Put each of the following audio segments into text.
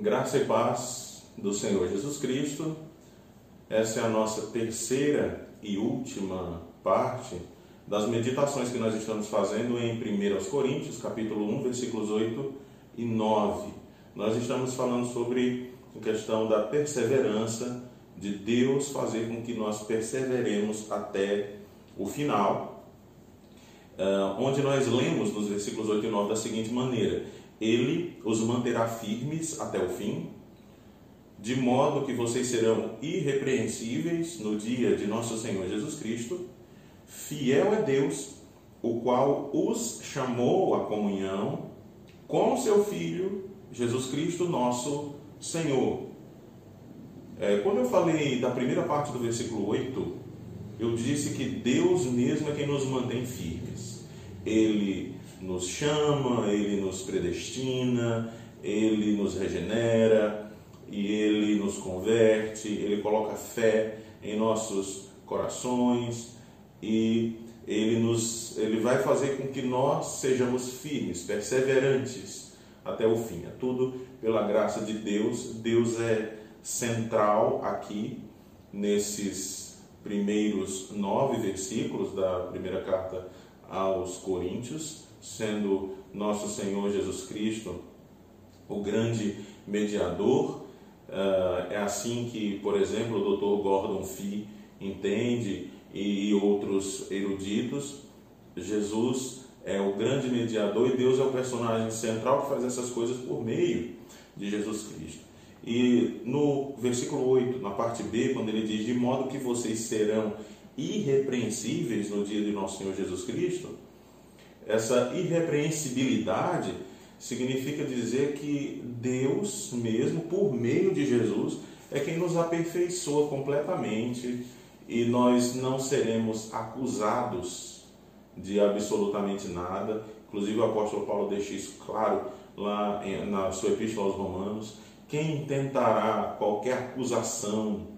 Graça e paz do Senhor Jesus Cristo. Essa é a nossa terceira e última parte das meditações que nós estamos fazendo em 1 Coríntios, capítulo 1, versículos 8 e 9. Nós estamos falando sobre a questão da perseverança, de Deus fazer com que nós perseveremos até o final, eh, onde nós lemos nos versículos 8 e 9 da seguinte maneira: Ele os manterá firmes até o fim, de modo que vocês serão irrepreensíveis no dia de nosso Senhor Jesus Cristo. Fiel é Deus, o qual os chamou à comunhão com seu Filho, Jesus Cristo, nosso Senhor. É, quando eu falei da primeira parte do versículo 8, eu disse que Deus mesmo é quem nos mantém firmes. Ele nos chama, ele nos predestina, ele nos regenera e ele nos converte, ele coloca fé em nossos corações e ele nos ele vai fazer com que nós sejamos firmes, perseverantes até o fim. É tudo pela graça de Deus. Deus é central aqui nesses primeiros nove versículos da primeira carta aos Coríntios, sendo nosso Senhor Jesus Cristo o grande mediador. Ah, é assim que, por exemplo, o Dr. Gordon Fee entende e outros eruditos. Jesus é o grande mediador e Deus é o personagem central que faz essas coisas por meio de Jesus Cristo. E no versículo 8, na parte B, quando ele diz: De modo que vocês serão irrepreensíveis no dia de nosso Senhor Jesus Cristo, essa irrepreensibilidade significa dizer que Deus mesmo, por meio de Jesus, é quem nos aperfeiçoa completamente e nós não seremos acusados de absolutamente nada. Inclusive, o apóstolo Paulo deixa isso claro lá na sua epístola aos Romanos quem tentará qualquer acusação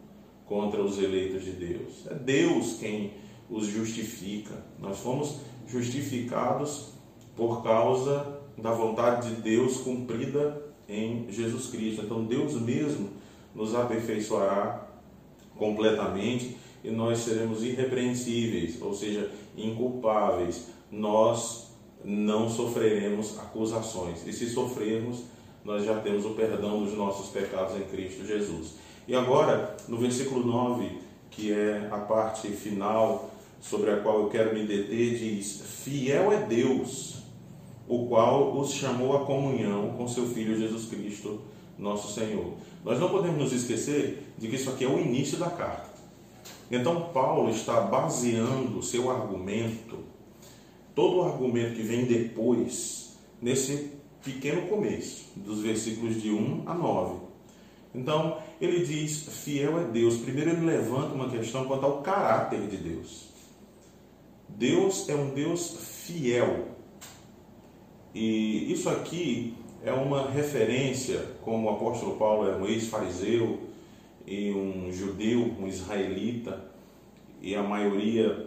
contra os eleitos de Deus? É Deus quem os justifica. Nós fomos justificados por causa da vontade de Deus cumprida em Jesus Cristo. Então Deus mesmo nos aperfeiçoará completamente e nós seremos irrepreensíveis, ou seja, inculpáveis. Nós não sofreremos acusações. E se sofrermos, nós já temos o perdão dos nossos pecados em Cristo Jesus. E agora, no versículo 9, que é a parte final sobre a qual eu quero me deter, diz: Fiel é Deus, o qual os chamou à comunhão com seu Filho Jesus Cristo, nosso Senhor. Nós não podemos nos esquecer de que isso aqui é o início da carta. Então, Paulo está baseando seu argumento, todo o argumento que vem depois, nesse pequeno começo, dos versículos de 1 a 9. Então, ele diz: fiel é Deus. Primeiro, ele levanta uma questão quanto ao caráter de Deus. Deus é um Deus fiel. E isso aqui é uma referência, como o apóstolo Paulo era um ex-fariseu e um judeu, um israelita, e a maioria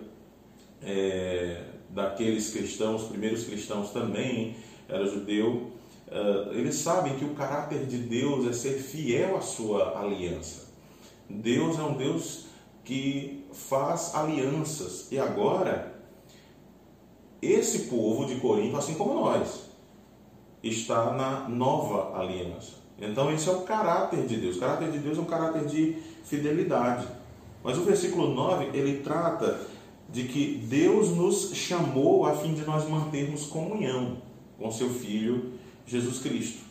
é, daqueles cristãos, primeiros cristãos também, era judeu, uh, eles sabem que o caráter de Deus é ser fiel à sua aliança. Deus é um Deus que faz alianças. E agora, esse povo de Corinto, assim como nós, está na nova aliança. Então, esse é o caráter de Deus. O caráter de Deus é um caráter de fidelidade. Mas o versículo 9, ele trata de que Deus nos chamou a fim de nós mantermos comunhão com seu Filho Jesus Cristo.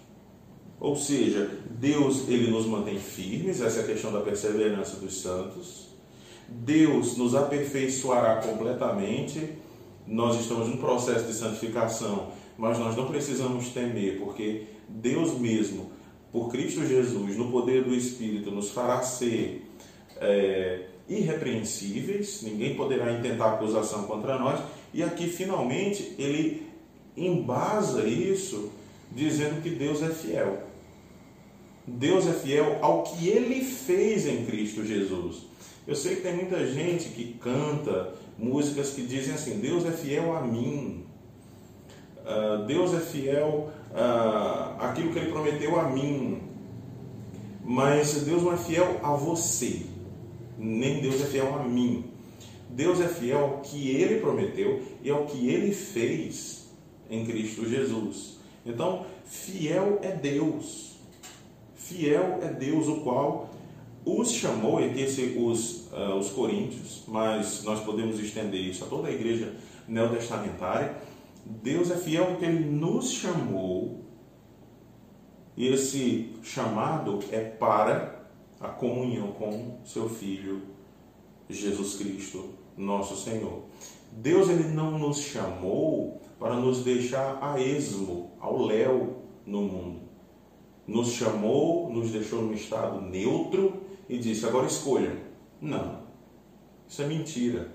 Ou seja, Deus ele nos mantém firmes, essa é a questão da perseverança dos santos. Deus nos aperfeiçoará completamente. Nós estamos num processo de santificação, mas nós não precisamos temer, porque Deus mesmo, por Cristo Jesus, no poder do Espírito, nos fará ser é, irrepreensíveis, ninguém poderá intentar acusação contra nós, e aqui finalmente ele embasa isso dizendo que Deus é fiel. Deus é fiel ao que ele fez em Cristo Jesus. Eu sei que tem muita gente que canta músicas que dizem assim: Deus é fiel a mim, uh, Deus é fiel uh, àquilo que ele prometeu a mim. Mas Deus não é fiel a você, nem Deus é fiel a mim. Deus é fiel ao que ele prometeu e ao que ele fez em Cristo Jesus. Então, fiel é Deus. Fiel é Deus, o qual os chamou, e aqui os, uh, os coríntios, mas nós podemos estender isso a toda a igreja neotestamentária. Deus é fiel porque Ele nos chamou, e esse chamado é para a comunhão com seu Filho Jesus Cristo, nosso Senhor. Deus ele não nos chamou para nos deixar a esmo, ao léu no mundo. Nos chamou, nos deixou num estado neutro e disse: agora escolha. Não, isso é mentira.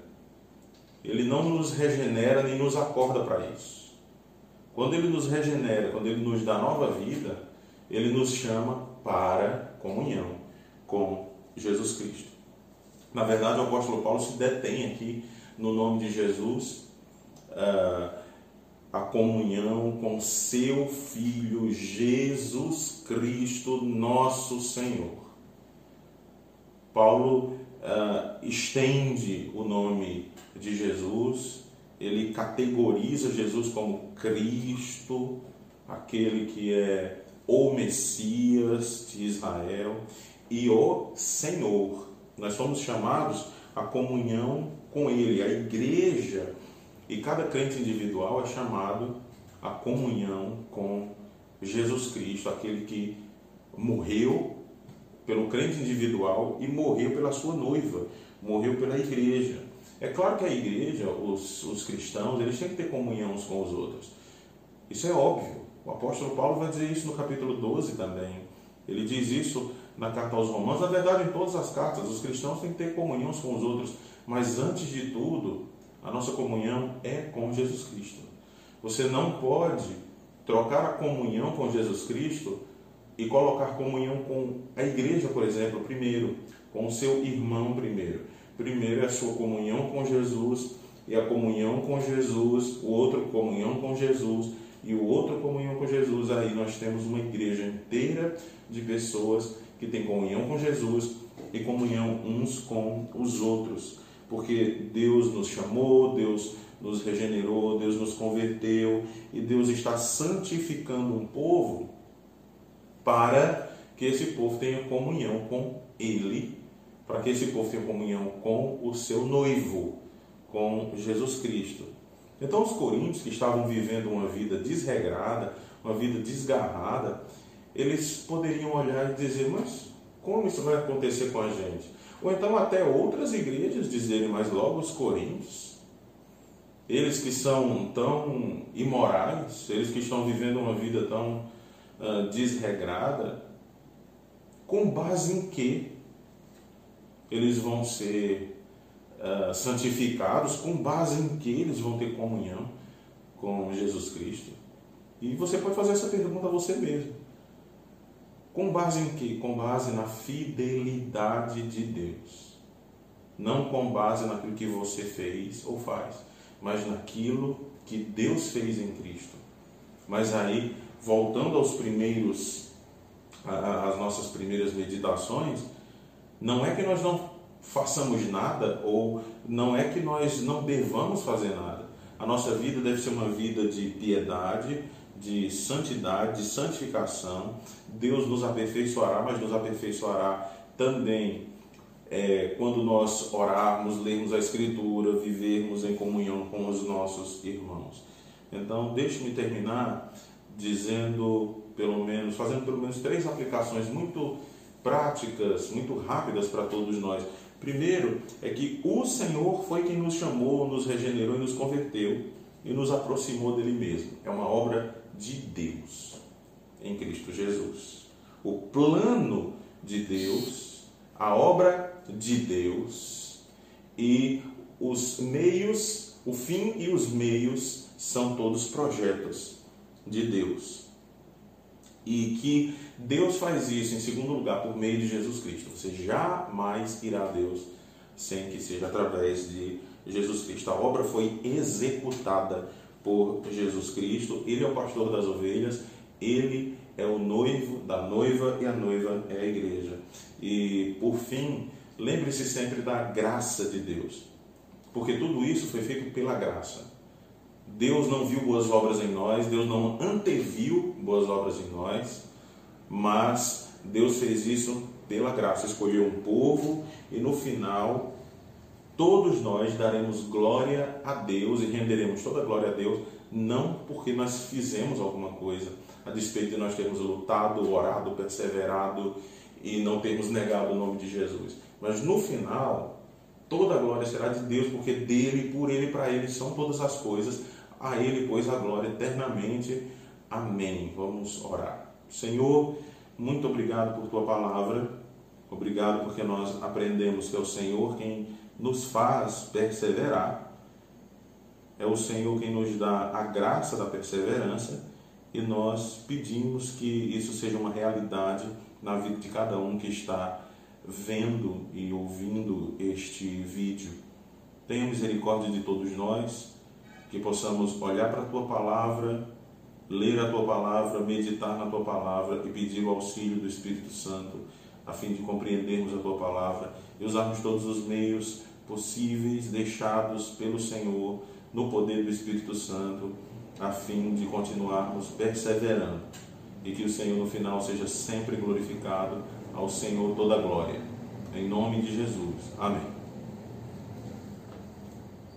Ele não nos regenera nem nos acorda para isso. Quando ele nos regenera, quando ele nos dá nova vida, ele nos chama para comunhão com Jesus Cristo. Na verdade, o apóstolo Paulo se detém aqui no nome de Jesus, uh, a comunhão com seu Filho Jesus Cristo, nosso Senhor. Paulo uh, estende o nome de Jesus, ele categoriza Jesus como Cristo, aquele que é o Messias de Israel e o Senhor. Nós somos chamados à comunhão com Ele, a igreja, e cada crente individual é chamado à comunhão com Jesus Cristo, aquele que morreu pelo crente individual e morreu pela sua noiva, morreu pela igreja. É claro que a igreja, os, os cristãos, eles têm que ter comunhão uns com os outros. Isso é óbvio. O apóstolo Paulo vai dizer isso no capítulo 12 também. Ele diz isso na carta aos Romanos. Na verdade, em todas as cartas, os cristãos têm que ter comunhão uns com os outros. Mas antes de tudo, a nossa comunhão é com Jesus Cristo. Você não pode trocar a comunhão com Jesus Cristo e colocar comunhão com a igreja, por exemplo, primeiro, com o seu irmão primeiro. Primeiro é a sua comunhão com Jesus e a comunhão com Jesus, o outro comunhão com Jesus e o outro comunhão com Jesus. Aí nós temos uma igreja inteira de pessoas que têm comunhão com Jesus e comunhão uns com os outros, porque Deus nos chamou, Deus nos regenerou, Deus nos converteu e Deus está santificando um povo para que esse povo tenha comunhão com Ele, para que esse povo tenha comunhão com o seu noivo, com Jesus Cristo. Então, os coríntios que estavam vivendo uma vida desregrada, uma vida desgarrada, eles poderiam olhar e dizer: Mas como isso vai acontecer com a gente? Ou então, até outras igrejas dizerem mais logo, os coríntios, eles que são tão imorais, eles que estão vivendo uma vida tão uh, desregrada, com base em que eles vão ser uh, santificados, com base em que eles vão ter comunhão com Jesus Cristo? E você pode fazer essa pergunta a você mesmo. Com base em que? Com base na fidelidade de Deus. Não com base naquilo que você fez ou faz, mas naquilo que Deus fez em Cristo. Mas aí voltando aos primeiros, às nossas primeiras meditações, não é que nós não façamos nada ou não é que nós não devamos fazer nada. A nossa vida deve ser uma vida de piedade, de santidade, de santificação. Deus nos aperfeiçoará, mas nos aperfeiçoará também é, quando nós orarmos, lermos a Escritura, vivermos em comunhão com os nossos irmãos. Então, deixe-me terminar dizendo pelo menos, fazendo pelo menos três aplicações muito práticas, muito rápidas para todos nós. Primeiro é que o Senhor foi quem nos chamou, nos regenerou e nos converteu e nos aproximou dele mesmo. É uma obra de Deus em Cristo Jesus. O plano de Deus, a obra de Deus e os meios, o fim e os meios são todos projetos de Deus. E que Deus faz isso, em segundo lugar, por meio de Jesus Cristo. Você jamais irá a Deus sem que seja através de Jesus Cristo. A obra foi executada por Jesus Cristo. Ele é o pastor das ovelhas, ele é o noivo da noiva e a noiva é a igreja. E por fim, lembre-se sempre da graça de Deus, porque tudo isso foi feito pela graça. Deus não viu boas obras em nós, Deus não anteviu boas obras em nós, mas Deus fez isso pela graça, escolheu um povo e no final todos nós daremos glória a Deus e renderemos toda a glória a Deus, não porque nós fizemos alguma coisa, a despeito de nós termos lutado, orado, perseverado e não termos negado o nome de Jesus. Mas no final, toda a glória será de Deus, porque dele, por ele, para ele são todas as coisas. A ele, pois, a glória eternamente. Amém. Vamos orar. Senhor, muito obrigado por tua palavra. Obrigado porque nós aprendemos que é o Senhor quem nos faz perseverar. É o Senhor quem nos dá a graça da perseverança e nós pedimos que isso seja uma realidade na vida de cada um que está vendo e ouvindo este vídeo. Tenha misericórdia de todos nós, que possamos olhar para a tua palavra, ler a tua palavra, meditar na tua palavra e pedir o auxílio do Espírito Santo a fim de compreendermos a tua palavra e usarmos todos os meios possíveis deixados pelo Senhor no poder do Espírito Santo, a fim de continuarmos perseverando e que o Senhor no final seja sempre glorificado, ao Senhor toda a glória. Em nome de Jesus. Amém.